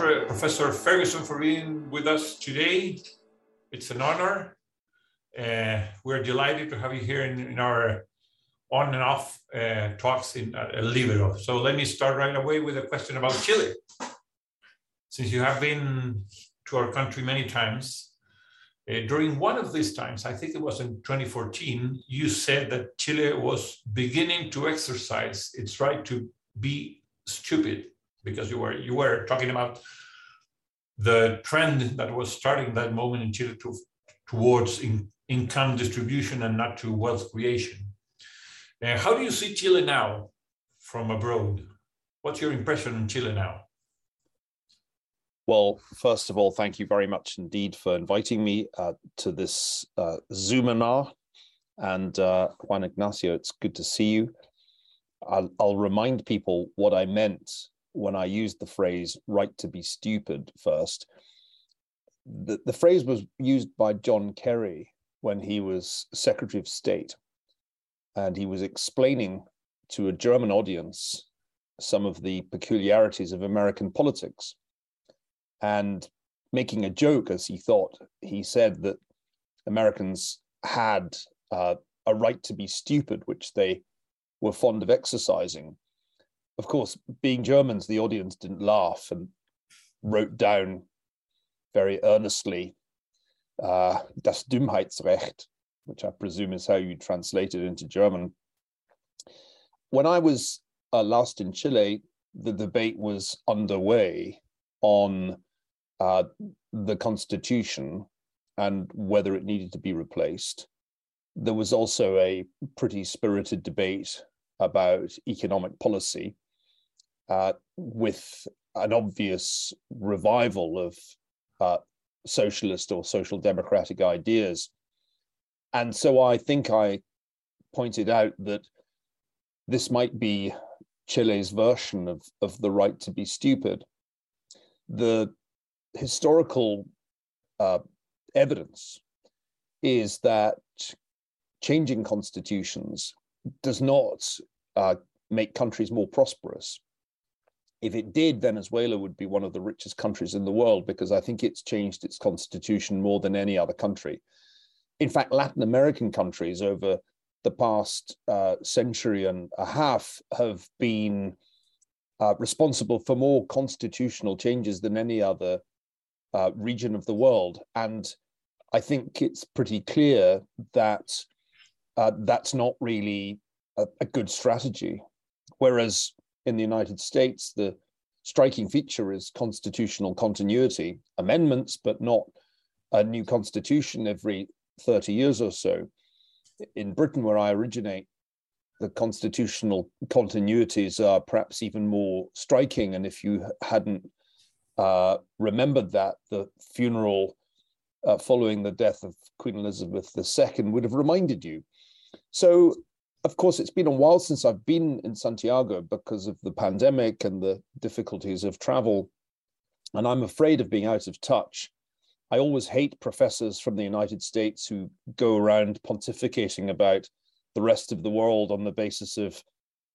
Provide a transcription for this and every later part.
Professor Ferguson, for being with us today. It's an honor. Uh, we're delighted to have you here in, in our on and off uh, talks in uh, Libero. So let me start right away with a question about Chile. Since you have been to our country many times, uh, during one of these times, I think it was in 2014, you said that Chile was beginning to exercise its right to be stupid because you were you were talking about the trend that was starting that moment in Chile to, towards in, income distribution and not to wealth creation. Uh, how do you see Chile now from abroad? What's your impression on Chile now? Well, first of all, thank you very much indeed for inviting me uh, to this uh, Zoominar. And uh, Juan Ignacio, it's good to see you. I'll, I'll remind people what I meant when I used the phrase right to be stupid first. The, the phrase was used by John Kerry when he was Secretary of State. And he was explaining to a German audience some of the peculiarities of American politics. And making a joke, as he thought, he said that Americans had uh, a right to be stupid, which they were fond of exercising of course, being Germans, the audience didn't laugh and wrote down very earnestly uh, das Dummheitsrecht, which I presume is how you translate it into German. When I was uh, last in Chile, the debate was underway on uh, the constitution and whether it needed to be replaced. There was also a pretty spirited debate about economic policy uh, with an obvious revival of uh, socialist or social democratic ideas. And so I think I pointed out that this might be Chile's version of, of the right to be stupid. The historical uh, evidence is that changing constitutions does not uh, make countries more prosperous if it did, Venezuela would be one of the richest countries in the world because I think it's changed its constitution more than any other country. In fact, Latin American countries over the past uh, century and a half have been uh, responsible for more constitutional changes than any other uh, region of the world. And I think it's pretty clear that uh, that's not really a, a good strategy. Whereas in the United States, the striking feature is constitutional continuity, amendments, but not a new constitution every 30 years or so. In Britain, where I originate, the constitutional continuities are perhaps even more striking. And if you hadn't uh, remembered that, the funeral uh, following the death of Queen Elizabeth II would have reminded you. So of course, it's been a while since I've been in Santiago because of the pandemic and the difficulties of travel. And I'm afraid of being out of touch. I always hate professors from the United States who go around pontificating about the rest of the world on the basis of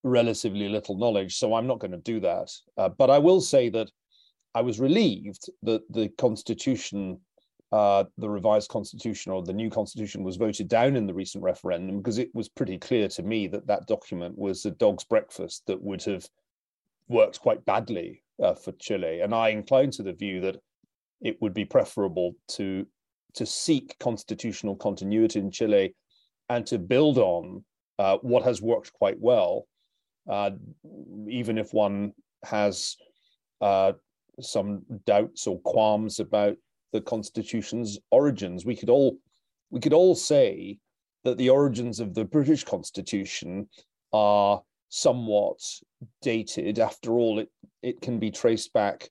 relatively little knowledge. So I'm not going to do that. Uh, but I will say that I was relieved that the Constitution uh, the revised constitution or the new constitution was voted down in the recent referendum because it was pretty clear to me that that document was a dog's breakfast that would have worked quite badly uh, for Chile. And I incline to the view that it would be preferable to to seek constitutional continuity in Chile and to build on uh, what has worked quite well, uh, even if one has uh, some doubts or qualms about the Constitution's origins. We could all we could all say that the origins of the British Constitution are somewhat dated. After all, it, it can be traced back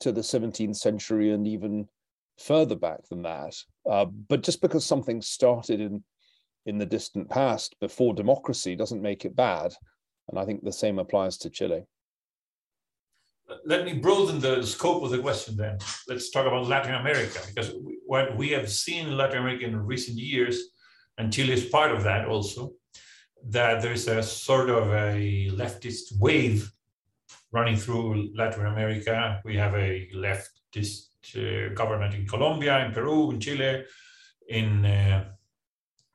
to the 17th century and even further back than that. Uh, but just because something started in in the distant past before democracy doesn't make it bad. And I think the same applies to Chile let me broaden the scope of the question then. Let's talk about Latin America, because what we have seen in Latin America in recent years, and Chile is part of that also, that there is a sort of a leftist wave running through Latin America. We have a leftist uh, government in Colombia, in Peru, in Chile, in uh,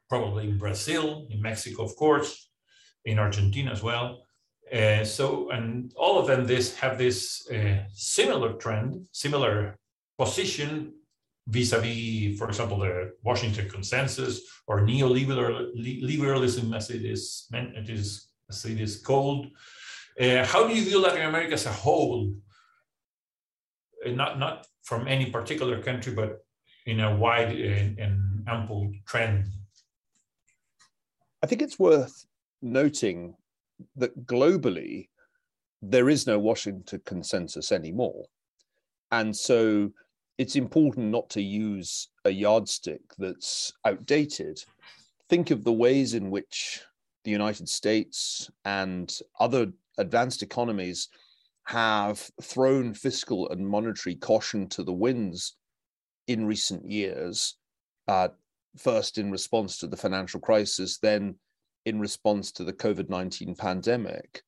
probably in Brazil, in Mexico, of course, in Argentina as well. Uh, so, and all of them this have this uh, similar trend, similar position vis-a-vis, for example, the Washington Consensus or neoliberalism, as it is meant, it is as it is called. Uh, how do you view Latin America as a whole? Uh, not not from any particular country, but in a wide and, and ample trend. I think it's worth noting that globally there is no Washington consensus anymore, and so it's important not to use a yardstick that's outdated. Think of the ways in which the United States and other advanced economies have thrown fiscal and monetary caution to the winds in recent years, uh, first in response to the financial crisis, then in response to the COVID 19 pandemic.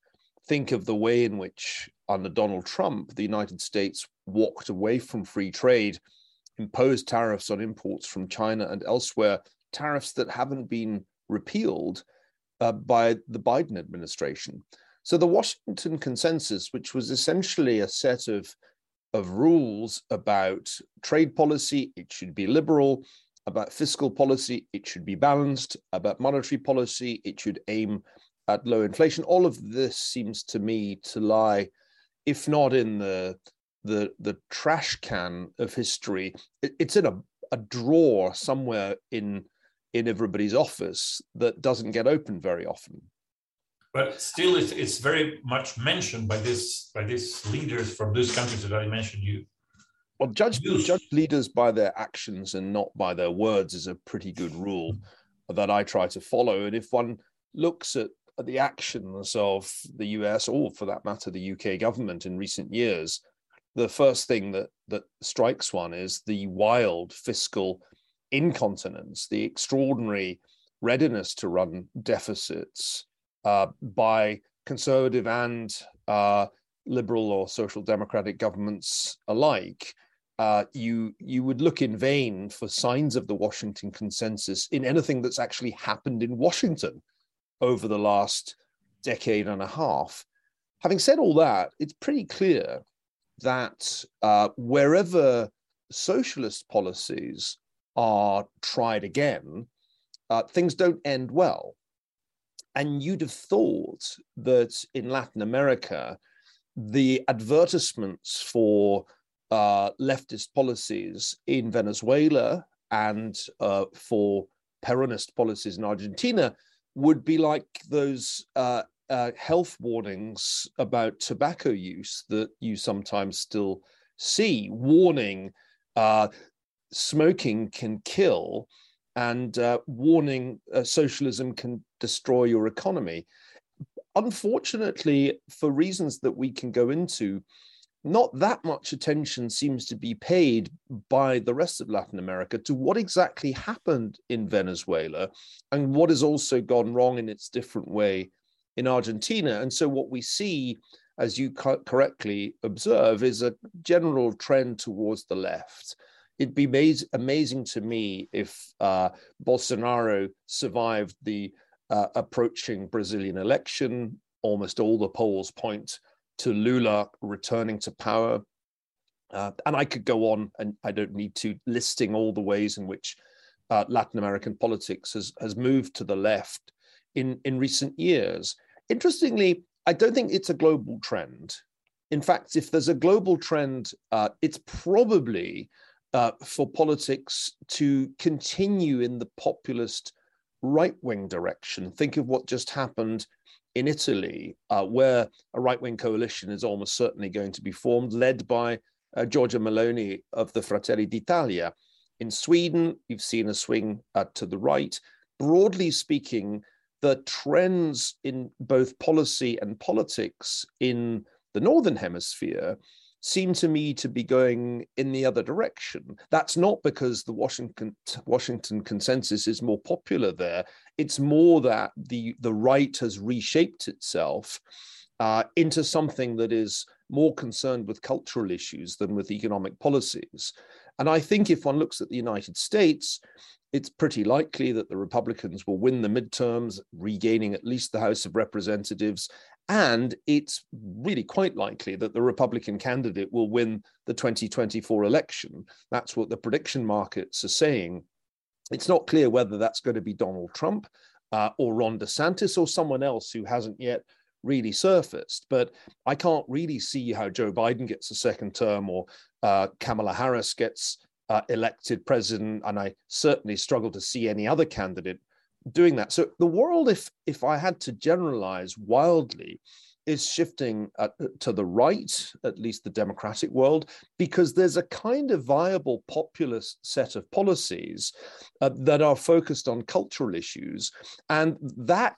Think of the way in which, under Donald Trump, the United States walked away from free trade, imposed tariffs on imports from China and elsewhere, tariffs that haven't been repealed uh, by the Biden administration. So the Washington Consensus, which was essentially a set of of rules about trade policy, it should be liberal, about fiscal policy, it should be balanced, about monetary policy, it should aim at low inflation. All of this seems to me to lie, if not in the the the trash can of history. it's in a, a drawer somewhere in in everybody's office that doesn't get opened very often. But still, it's, it's very much mentioned by this by these leaders from these countries that I mentioned. You well, judge judge leaders by their actions and not by their words is a pretty good rule that I try to follow. And if one looks at the actions of the US or, for that matter, the UK government in recent years, the first thing that that strikes one is the wild fiscal incontinence, the extraordinary readiness to run deficits uh, by conservative and uh, liberal or social democratic governments alike. Uh, you you would look in vain for signs of the Washington consensus in anything that's actually happened in Washington over the last decade and a half. Having said all that, it's pretty clear that uh, wherever socialist policies are tried again, uh, things don't end well. And you'd have thought that in Latin America, the advertisements for uh, leftist policies in Venezuela and uh, for Peronist policies in Argentina would be like those uh, uh, health warnings about tobacco use that you sometimes still see, warning uh, smoking can kill and warning socialism can destroy your economy. Unfortunately, for reasons that we can go into, not that much attention seems to be paid by the rest of Latin America to what exactly happened in Venezuela and what has also gone wrong in its different way in Argentina. And so, what we see, as you co- correctly observe, is a general trend towards the left. It'd be amaz- amazing to me if uh, Bolsonaro survived the uh, approaching Brazilian election. Almost all the polls point to Lula returning to power. Uh, and I could go on, and I don't need to, listing all the ways in which uh, Latin American politics has, has moved to the left in, in recent years. Interestingly, I don't think it's a global trend. In fact, if there's a global trend, uh, it's probably uh, for politics to continue in the populist right wing direction. Think of what just happened in Italy, uh, where a right wing coalition is almost certainly going to be formed, led by uh, Giorgia Meloni of the Fratelli d'Italia. In Sweden, you've seen a swing uh, to the right. Broadly speaking, the trends in both policy and politics in the Northern Hemisphere seem to me to be going in the other direction. That's not because the Washington Washington consensus is more popular there. It's more that the the right has reshaped itself uh, into something that is more concerned with cultural issues than with economic policies. And I think if one looks at the United States, it's pretty likely that the Republicans will win the midterms, regaining at least the House of Representatives. And it's really quite likely that the Republican candidate will win the 2024 election. That's what the prediction markets are saying. It's not clear whether that's going to be Donald Trump uh, or Ron DeSantis or someone else who hasn't yet really surfaced. But I can't really see how Joe Biden gets a second term or uh, Kamala Harris gets uh, elected president, and I certainly struggle to see any other candidate doing that. So the world, if if I had to generalize wildly, is shifting uh, to the right, at least the democratic world, because there's a kind of viable populist set of policies uh, that are focused on cultural issues, and that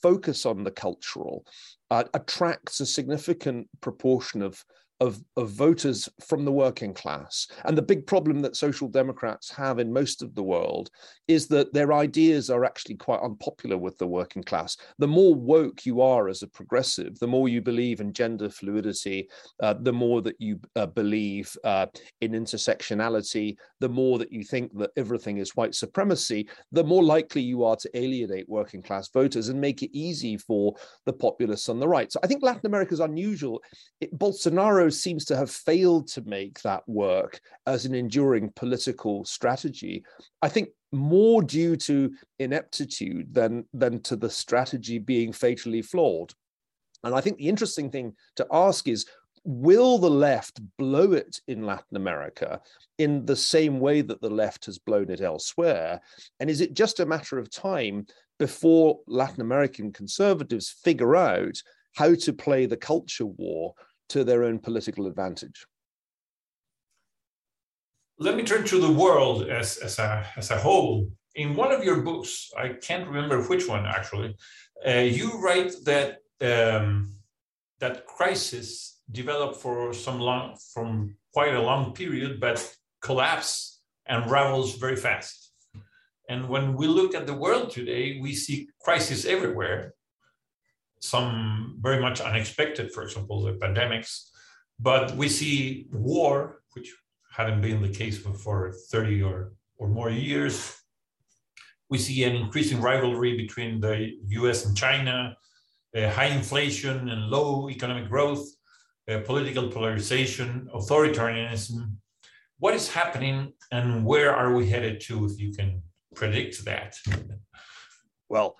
focus on the cultural uh, attracts a significant proportion of of, of voters from the working class. And the big problem that social democrats have in most of the world is that their ideas are actually quite unpopular with the working class. The more woke you are as a progressive, the more you believe in gender fluidity, uh, the more that you uh, believe uh, in intersectionality, the more that you think that everything is white supremacy, the more likely you are to alienate working class voters and make it easy for the populists on the right. So I think Latin America is unusual. It, Bolsonaro seems to have failed to make that work as an enduring political strategy. I think more due to ineptitude than, than to the strategy being fatally flawed. And I think the interesting thing to ask is will the left blow it in Latin America in the same way that the left has blown it elsewhere? And is it just a matter of time before Latin American conservatives figure out how to play the culture war to their own political advantage. Let me turn to the world as, as, a, as a whole. In one of your books, I can't remember which one actually, uh, you write that um, that crisis developed for some long, from quite a long period, but collapse and ravels very fast. And when we look at the world today, we see crisis everywhere some very much unexpected, for example, the pandemics. But we see war, which hadn't been the case for 30 or, or more years. We see an increasing rivalry between the US and China, uh, high inflation and low economic growth, uh, political polarization, authoritarianism. What is happening and where are we headed to, if you can predict that? Well,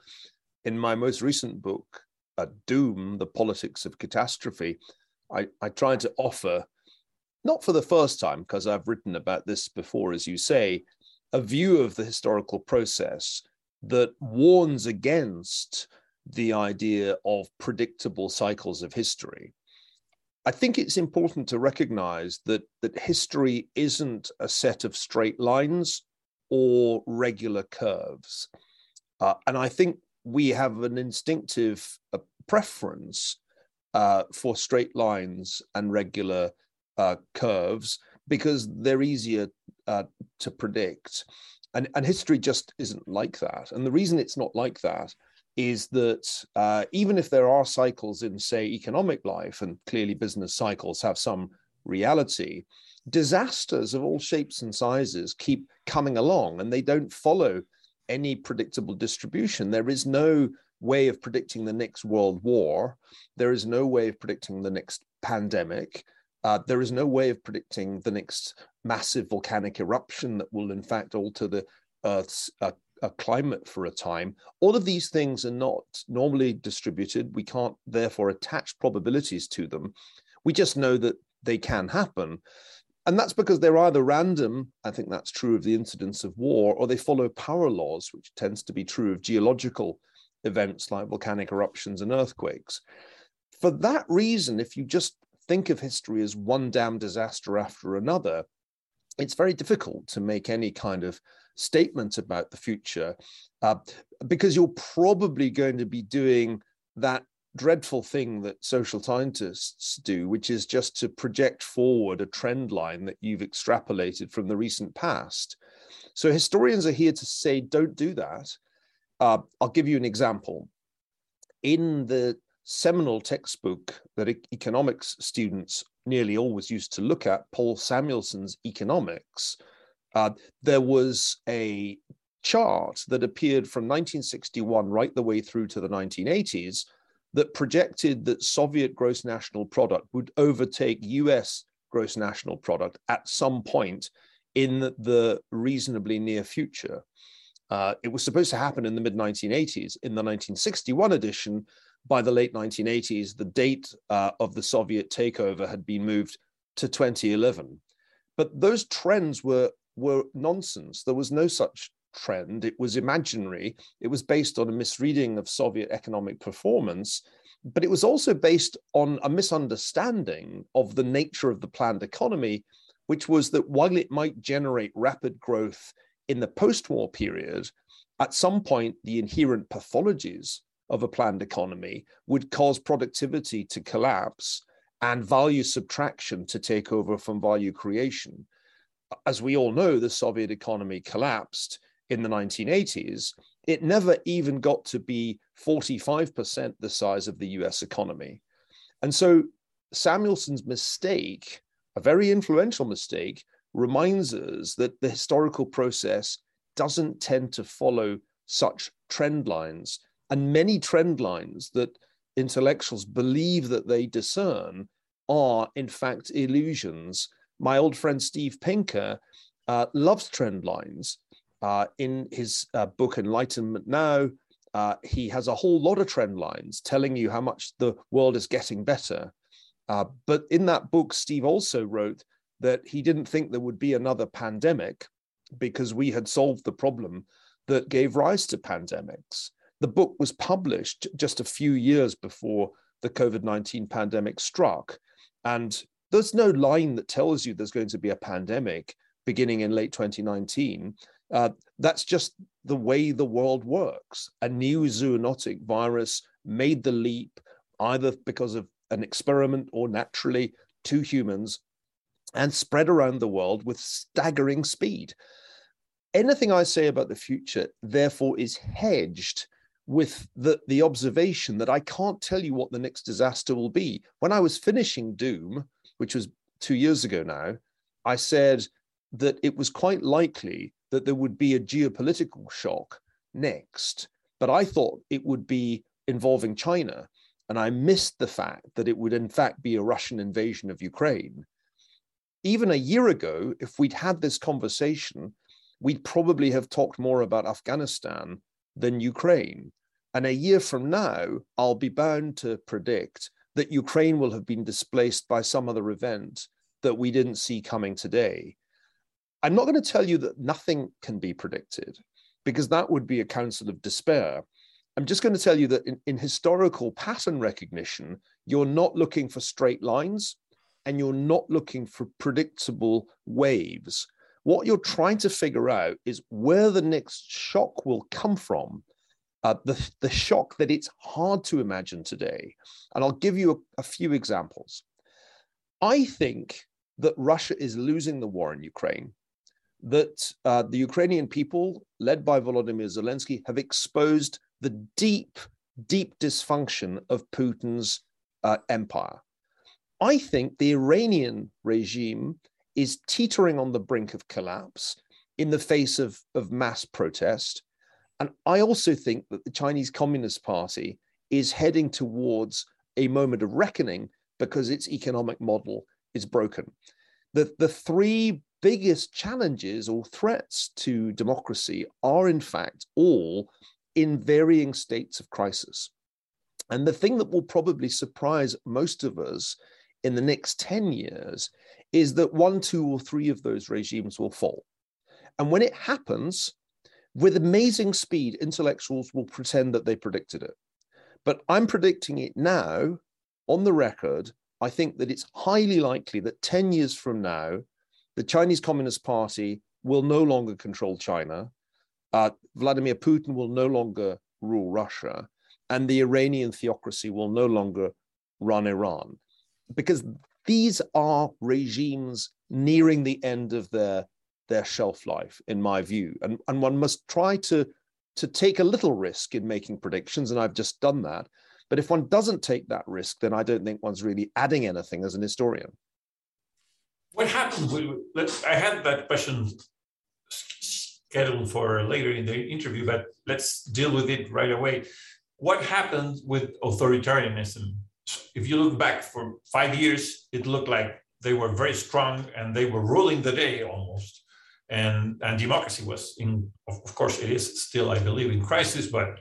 in my most recent book, uh, Doom, the politics of catastrophe, I, I tried to offer, not for the first time, because I've written about this before, as you say, a view of the historical process that warns against the idea of predictable cycles of history. I think it's important to recognize that, that history isn't a set of straight lines or regular curves. Uh, and I think we have an instinctive uh, preference uh, for straight lines and regular uh, curves because they're easier uh, to predict. And, and history just isn't like that. And the reason it's not like that is that uh, even if there are cycles in, say, economic life, and clearly business cycles have some reality, disasters of all shapes and sizes keep coming along and they don't follow any predictable distribution. There is no way of predicting the next world war. There is no way of predicting the next pandemic. Uh, there is no way of predicting the next massive volcanic eruption that will, in fact, alter the Earth's uh, uh, climate for a time. All of these things are not normally distributed. We can't, therefore, attach probabilities to them. We just know that they can happen. And that's because they're either random, I think that's true of the incidence of war, or they follow power laws, which tends to be true of geological events like volcanic eruptions and earthquakes. For that reason, if you just think of history as one damn disaster after another, it's very difficult to make any kind of statement about the future uh, because you're probably going to be doing that dreadful thing that social scientists do, which is just to project forward a trend line that you've extrapolated from the recent past. So historians are here to say, don't do that. Uh, I'll give you an example. In the seminal textbook that economics students nearly always used to look at, Paul Samuelson's Economics, uh, there was a chart that appeared from 1961 right the way through to the 1980s that projected that Soviet gross national product would overtake US gross national product at some point in the reasonably near future. Uh, it was supposed to happen in the mid 1980s. In the 1961 edition, by the late 1980s, the date uh, of the Soviet takeover had been moved to 2011. But those trends were, were nonsense. There was no such trend. It was imaginary. It was based on a misreading of Soviet economic performance, but it was also based on a misunderstanding of the nature of the planned economy, which was that while it might generate rapid growth in the post war period, at some point, the inherent pathologies of a planned economy would cause productivity to collapse and value subtraction to take over from value creation. As we all know, the Soviet economy collapsed in the 1980s. It never even got to be 45% the size of the US economy. And so Samuelson's mistake, a very influential mistake, reminds us that the historical process doesn't tend to follow such trend lines and many trend lines that intellectuals believe that they discern are, in fact, illusions. My old friend Steve Pinker uh, loves trend lines. Uh, in his uh, book Enlightenment Now, uh, he has a whole lot of trend lines telling you how much the world is getting better. Uh, but in that book, Steve also wrote that he didn't think there would be another pandemic because we had solved the problem that gave rise to pandemics. The book was published just a few years before the COVID 19 pandemic struck. And there's no line that tells you there's going to be a pandemic beginning in late 2019. Uh, that's just the way the world works. A new zoonotic virus made the leap either because of an experiment or naturally to humans and spread around the world with staggering speed. Anything I say about the future, therefore, is hedged with the, the observation that I can't tell you what the next disaster will be. When I was finishing Doom, which was two years ago now, I said that it was quite likely that there would be a geopolitical shock next, but I thought it would be involving China. And I missed the fact that it would, in fact, be a Russian invasion of Ukraine. Even a year ago, if we'd had this conversation, we'd probably have talked more about Afghanistan than Ukraine. And a year from now, I'll be bound to predict that Ukraine will have been displaced by some other event that we didn't see coming today. I'm not going to tell you that nothing can be predicted, because that would be a counsel of despair. I'm just going to tell you that in, in historical pattern recognition, you're not looking for straight lines and you're not looking for predictable waves. What you're trying to figure out is where the next shock will come from. Uh, the, the shock that it's hard to imagine today. And I'll give you a, a few examples. I think that Russia is losing the war in Ukraine, that uh, the Ukrainian people, led by Volodymyr Zelensky, have exposed the deep, deep dysfunction of Putin's uh, empire. I think the Iranian regime is teetering on the brink of collapse in the face of, of mass protest. And I also think that the Chinese Communist Party is heading towards a moment of reckoning because its economic model is broken. The, the three biggest challenges or threats to democracy are, in fact, all in varying states of crisis. And the thing that will probably surprise most of us in the next 10 years is that one, two, or three of those regimes will fall. And when it happens, with amazing speed, intellectuals will pretend that they predicted it. But I'm predicting it now on the record. I think that it's highly likely that 10 years from now, the Chinese Communist Party will no longer control China. Uh, Vladimir Putin will no longer rule Russia, and the Iranian theocracy will no longer run Iran because these are regimes nearing the end of their their shelf life, in my view, and and one must try to to take a little risk in making predictions, and I've just done that. But if one doesn't take that risk, then I don't think one's really adding anything as an historian. What happened? With, I had that question scheduled for later in the interview, but let's deal with it right away. What happened with authoritarianism? If you look back for five years, it looked like they were very strong and they were ruling the day almost. And, and democracy was in, of course, it is still, I believe, in crisis, but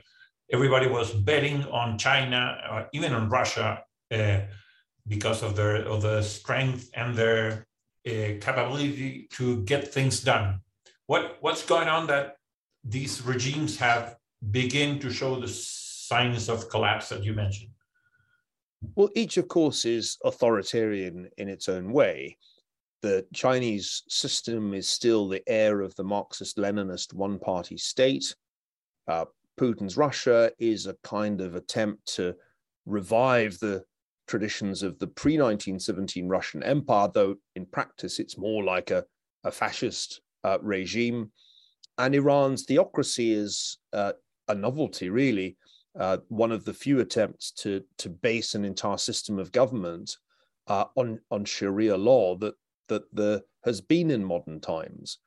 everybody was betting on China, uh, even on Russia, uh, because of their of the strength and their uh, capability to get things done. What what's going on that these regimes have begin to show the signs of collapse that you mentioned? Well, each, of course, is authoritarian in its own way. The Chinese system is still the heir of the Marxist Leninist one party state. Uh, Putin's Russia is a kind of attempt to revive the traditions of the pre 1917 Russian Empire, though in practice it's more like a, a fascist uh, regime. And Iran's theocracy is uh, a novelty, really. Uh, one of the few attempts to, to base an entire system of government uh, on, on Sharia law that, that there has been in modern times.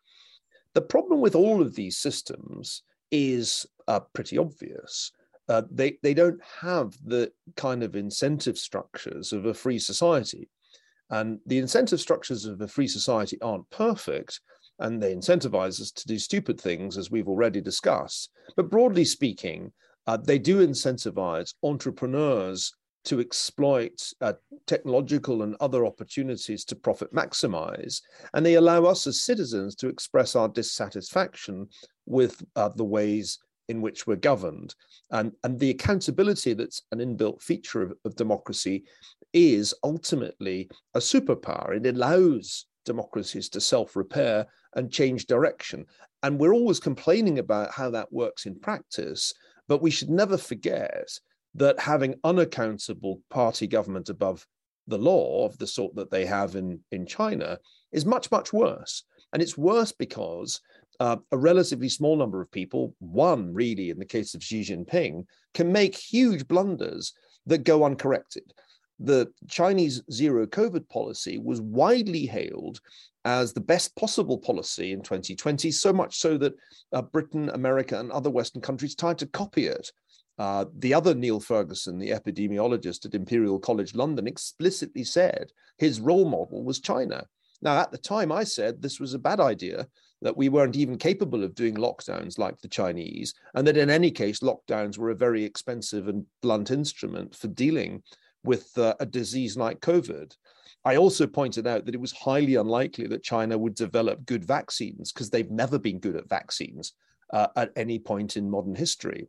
The problem with all of these systems is uh, pretty obvious. Uh, they, they don't have the kind of incentive structures of a free society. And the incentive structures of a free society aren't perfect, and they incentivize us to do stupid things, as we've already discussed. But broadly speaking, uh, they do incentivize entrepreneurs to exploit uh, technological and other opportunities to profit maximize. And they allow us as citizens to express our dissatisfaction with uh, the ways in which we're governed. And, and the accountability that's an inbuilt feature of, of democracy is ultimately a superpower. It allows democracies to self repair and change direction. And we're always complaining about how that works in practice, but we should never forget that having unaccountable party government above the law of the sort that they have in, in China is much, much worse. And it's worse because uh, a relatively small number of people, one really in the case of Xi Jinping, can make huge blunders that go uncorrected. The Chinese zero COVID policy was widely hailed as the best possible policy in 2020, so much so that uh, Britain, America, and other Western countries tried to copy it. Uh, the other Neil Ferguson, the epidemiologist at Imperial College London, explicitly said his role model was China. Now, at the time, I said this was a bad idea that we weren't even capable of doing lockdowns like the Chinese, and that in any case, lockdowns were a very expensive and blunt instrument for dealing with uh, a disease like COVID. I also pointed out that it was highly unlikely that China would develop good vaccines because they've never been good at vaccines uh, at any point in modern history.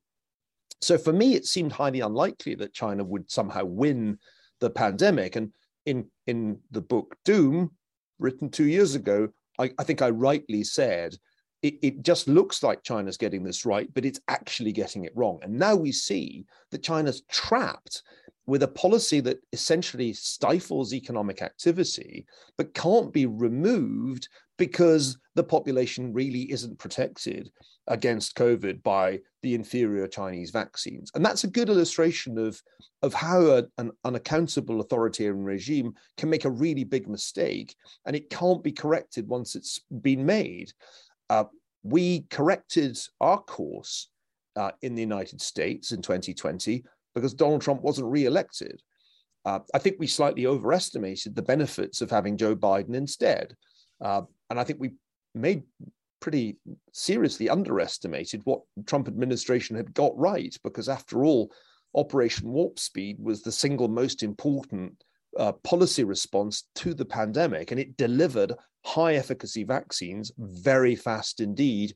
So for me, it seemed highly unlikely that China would somehow win the pandemic. And in, in the book Doom, written two years ago, I, I think I rightly said it, it, just looks like China's getting this right, but it's actually getting it wrong. And now we see that China's trapped with a policy that essentially stifles economic activity, but can't be removed because the population really isn't protected against COVID by the inferior Chinese vaccines. And that's a good illustration of, of how a, an unaccountable authoritarian regime can make a really big mistake and it can't be corrected once it's been made. Uh, we corrected our course uh, in the United States in 2020 because Donald Trump wasn't re-elected. Uh, I think we slightly overestimated the benefits of having Joe Biden instead. Uh, and I think we made pretty seriously underestimated what Trump administration had got right, because after all, Operation Warp Speed was the single most important uh, policy response to the pandemic, and it delivered high efficacy vaccines very fast indeed.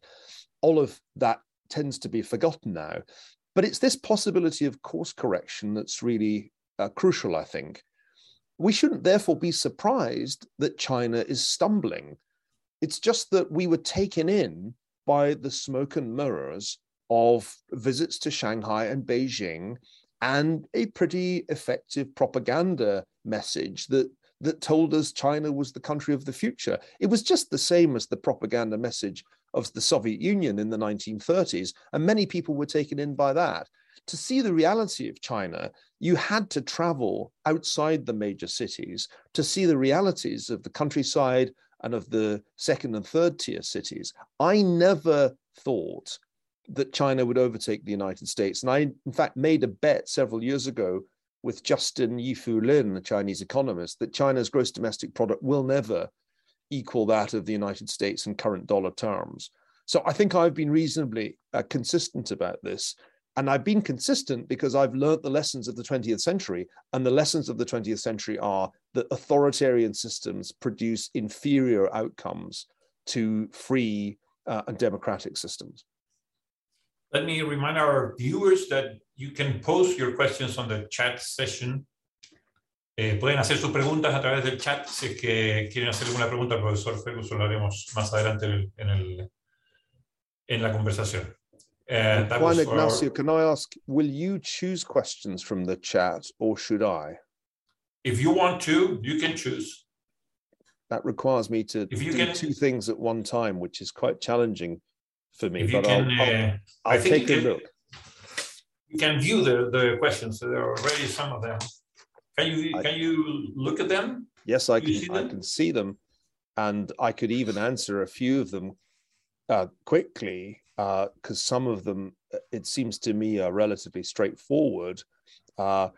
All of that tends to be forgotten now. But it's this possibility of course correction that's really uh, crucial, I think. We shouldn't therefore be surprised that China is stumbling. It's just that we were taken in by the smoke and mirrors of visits to Shanghai and Beijing and a pretty effective propaganda message that that told us China was the country of the future. It was just the same as the propaganda message of the Soviet Union in the 1930s, and many people were taken in by that. to see the reality of China, you had to travel outside the major cities to see the realities of the countryside and of the second and third tier cities. I never thought that China would overtake the United States. And I, in fact, made a bet several years ago with Justin Yifu Lin, a Chinese economist, that China's gross domestic product will never equal that of the United States in current dollar terms. So I think I've been reasonably uh, consistent about this. And I've been consistent because I've learned the lessons of the 20th century. And the lessons of the 20th century are that authoritarian systems produce inferior outcomes to free uh, and democratic systems. Let me remind our viewers that you can post your questions on the chat session. Eh, pueden hacer sus preguntas a través del chat si es que quieren hacer alguna pregunta al profesor Ferguson, lo haremos más adelante en, el, en la conversación. Uh, Juan Ignacio, our... can I ask, will you choose questions from the chat or should I? If you want to, you can choose. That requires me to if you do can... two things at one time, which is quite challenging for me. If but can, I'll, I'll, uh, I'll take a can, look. You can view the, the questions. So there are already some of them. Can you I, can you look at them? Yes, I can. I can see them, and I could even answer a few of them uh, quickly because uh, some of them, uh, it seems to me, are relatively straightforward. Uh,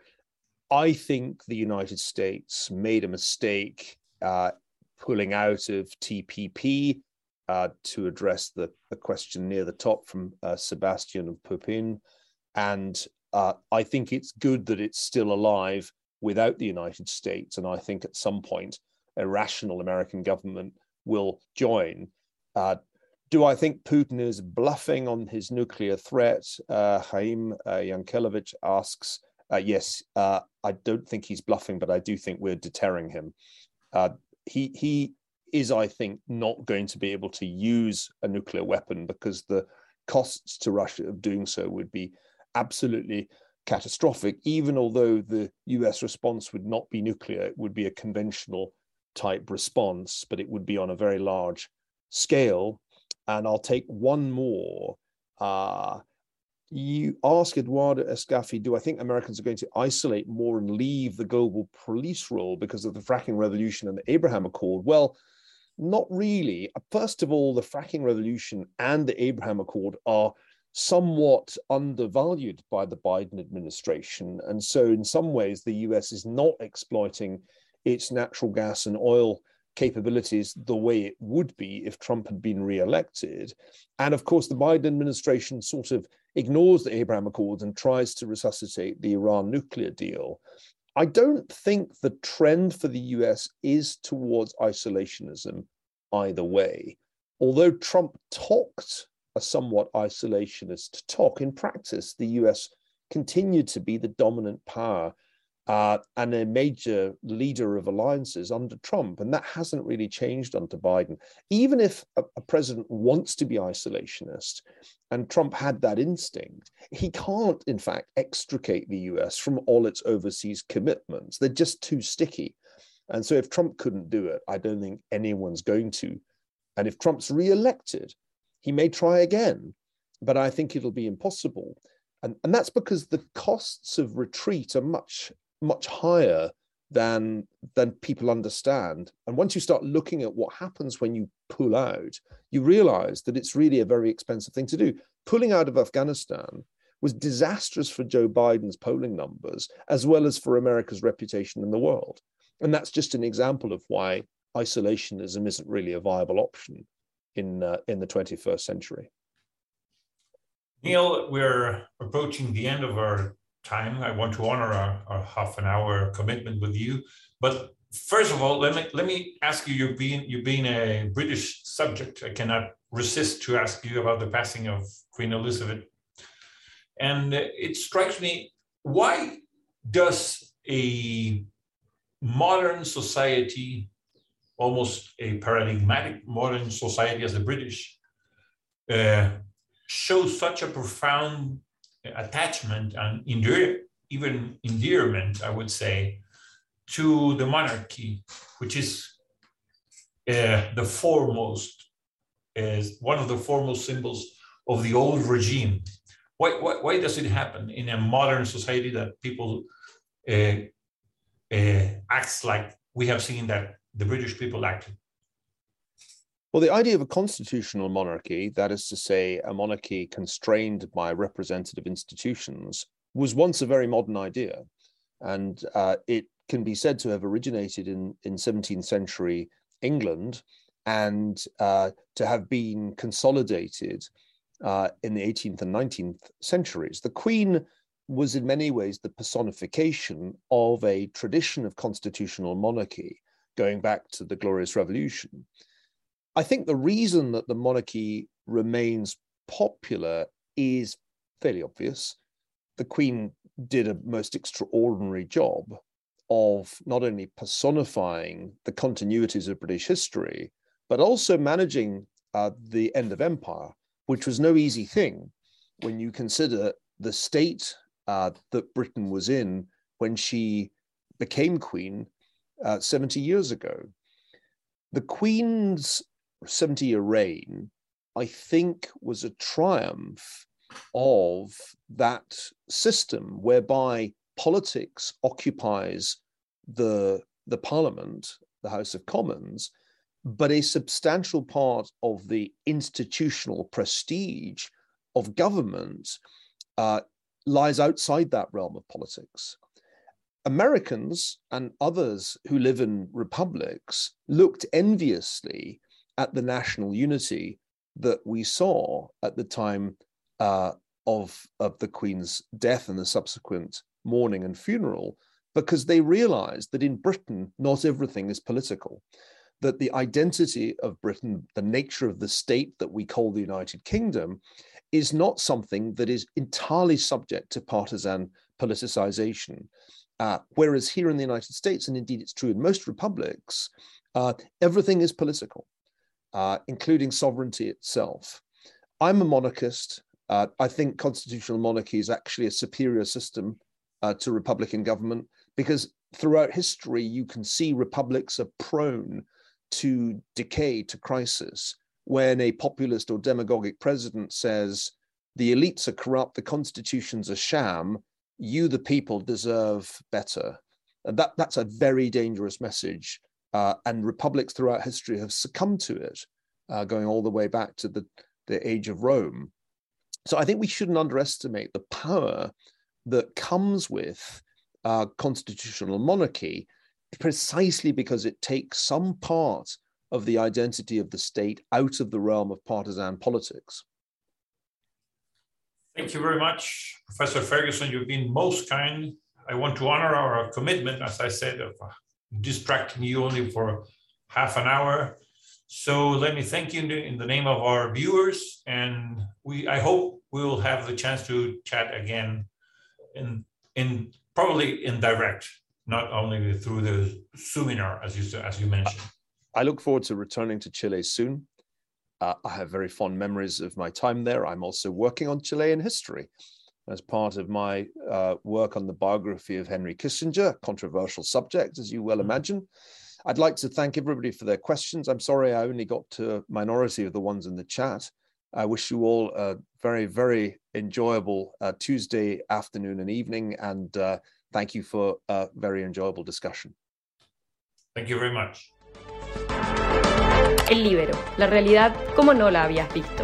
I think the United States made a mistake uh, pulling out of TPP uh, to address the, the, question near the top from uh, Sebastian of Pupin. And I think it's good that it's still alive without the United States. And I think at some point, a rational American government will join. Uh, do I think Putin is bluffing on his nuclear threat? Uh, Chaim uh, Yankelevich asks. Uh, yes, uh, I don't think he's bluffing, but I do think we're deterring him. Uh, he he is, I think, not going to be able to use a nuclear weapon because the costs to Russia of doing so would be absolutely catastrophic. Even although the U.S. response would not be nuclear, it would be a conventional type response, but it would be on a very large scale and I'll take one more. Uh, you ask Eduardo Escafi, do I think Americans are going to isolate more and leave the global police role because of the fracking revolution and the Abraham Accord? Well, not really. Uh, first of all, the fracking revolution and the Abraham Accord are somewhat undervalued by the Biden administration. And so, in some ways, the US is not exploiting its natural gas and oil capabilities the way it would be if Trump had been re-elected. And of course, the Biden administration sort of ignores the Abraham Accords and tries to resuscitate the Iran nuclear deal. I don't think the trend for the US is towards isolationism either way. Although Trump talked a somewhat isolationist talk, in practice, the US continued to be the dominant power uh, and a major leader of alliances under Trump. And that hasn't really changed under Biden. Even if a, a, president wants to be isolationist, and Trump had that instinct, he can't, in fact, extricate the US from all its overseas commitments. They're just too sticky. And so if Trump couldn't do it, I don't think anyone's going to. And if Trump's re-elected, he may try again, but I think it'll be impossible. And, and that's because the costs of retreat are much much higher than than people understand. And once you start looking at what happens when you pull out you realize that it's really a very expensive thing to do. Pulling out of afghanistan was disastrous for joe biden's polling numbers as well as for america's reputation in the world. And that's just an example of why isolationism isn't really a viable option in uh, in the 21st century. Niall we're approaching the end of our time. I want to honor our, our half an hour commitment with you. But first of all, let me let me ask you. You've been you've been a British subject, I cannot resist to ask you about the passing of Queen Elizabeth. And it strikes me, why does a modern society, almost a paradigmatic modern society as the British, uh, show such a profound attachment and endear, even endearment, I would say, to the monarchy, which is uh, the foremost, is one of the foremost symbols of the old regime. why, why, why does it happen in a modern society that people uh, uh, acts like we have seen that the British people acted? Well, the idea of a constitutional monarchy, that is to say, a monarchy constrained by representative institutions, was once a very modern idea. And uh, it can be said to have originated in, in 17th century England and uh, to have been consolidated uh, in the 18th and 19th centuries. The Queen was in many ways the personification of a tradition of constitutional monarchy going back to the Glorious Revolution. I think the reason that the monarchy remains popular is fairly obvious. The Queen did a most extraordinary job of not only personifying the continuities of British history, but also managing uh, the end of empire, which was no easy thing when you consider the state uh, that Britain was in when she became queen uh, 70 years ago. The Queen's 70 year reign, I think, was a triumph of that system whereby politics occupies the, the parliament, the House of Commons, but a substantial part of the institutional prestige of government uh, lies outside that realm of politics. Americans and others who live in republics looked enviously at the national unity that we saw at the time uh, of, of the Queen's death and the subsequent mourning and funeral, because they realized that in Britain, not everything is political, that the identity of Britain, the nature of the state that we call the United Kingdom, is not something that is entirely subject to partisan politicization. Uh, whereas here in the United States, and indeed it's true in most republics, uh, everything is political, uh, including sovereignty itself. I'm a monarchist. Uh, I think constitutional monarchy is actually a superior system uh, to Republican government because throughout history, you can see republics are prone to decay, to crisis when a populist or demagogic president says the elites are corrupt, the constitution's a sham, you, the people, deserve better. And that, that's a very dangerous message. Uh, and republics throughout history have succumbed to it, uh, going all the way back to the, the age of Rome. So I think we shouldn't underestimate the power that comes with uh, constitutional monarchy, precisely because it takes some part of the identity of the state out of the realm of partisan politics. Thank you very much, Professor Ferguson. You've been most kind. I want to honor our commitment, as I said, of distracting you only for half an hour. So let me thank you in the name of our viewers, and we I hope we will have the chance to chat again in in probably in direct, not only through the seminar as you as you mentioned. I look forward to returning to Chile soon. Uh, I have very fond memories of my time there. I'm also working on Chilean history as part of my uh, work on the biography of Henry Kissinger, controversial subject, as you well mm-hmm. imagine. I'd like to thank everybody for their questions. I'm sorry I only got to a minority of the ones in the chat. I wish you all a very, very enjoyable uh, Tuesday afternoon and evening, and uh, thank you for a very enjoyable discussion. Thank you very much. El Libero, la realidad como no la habías visto.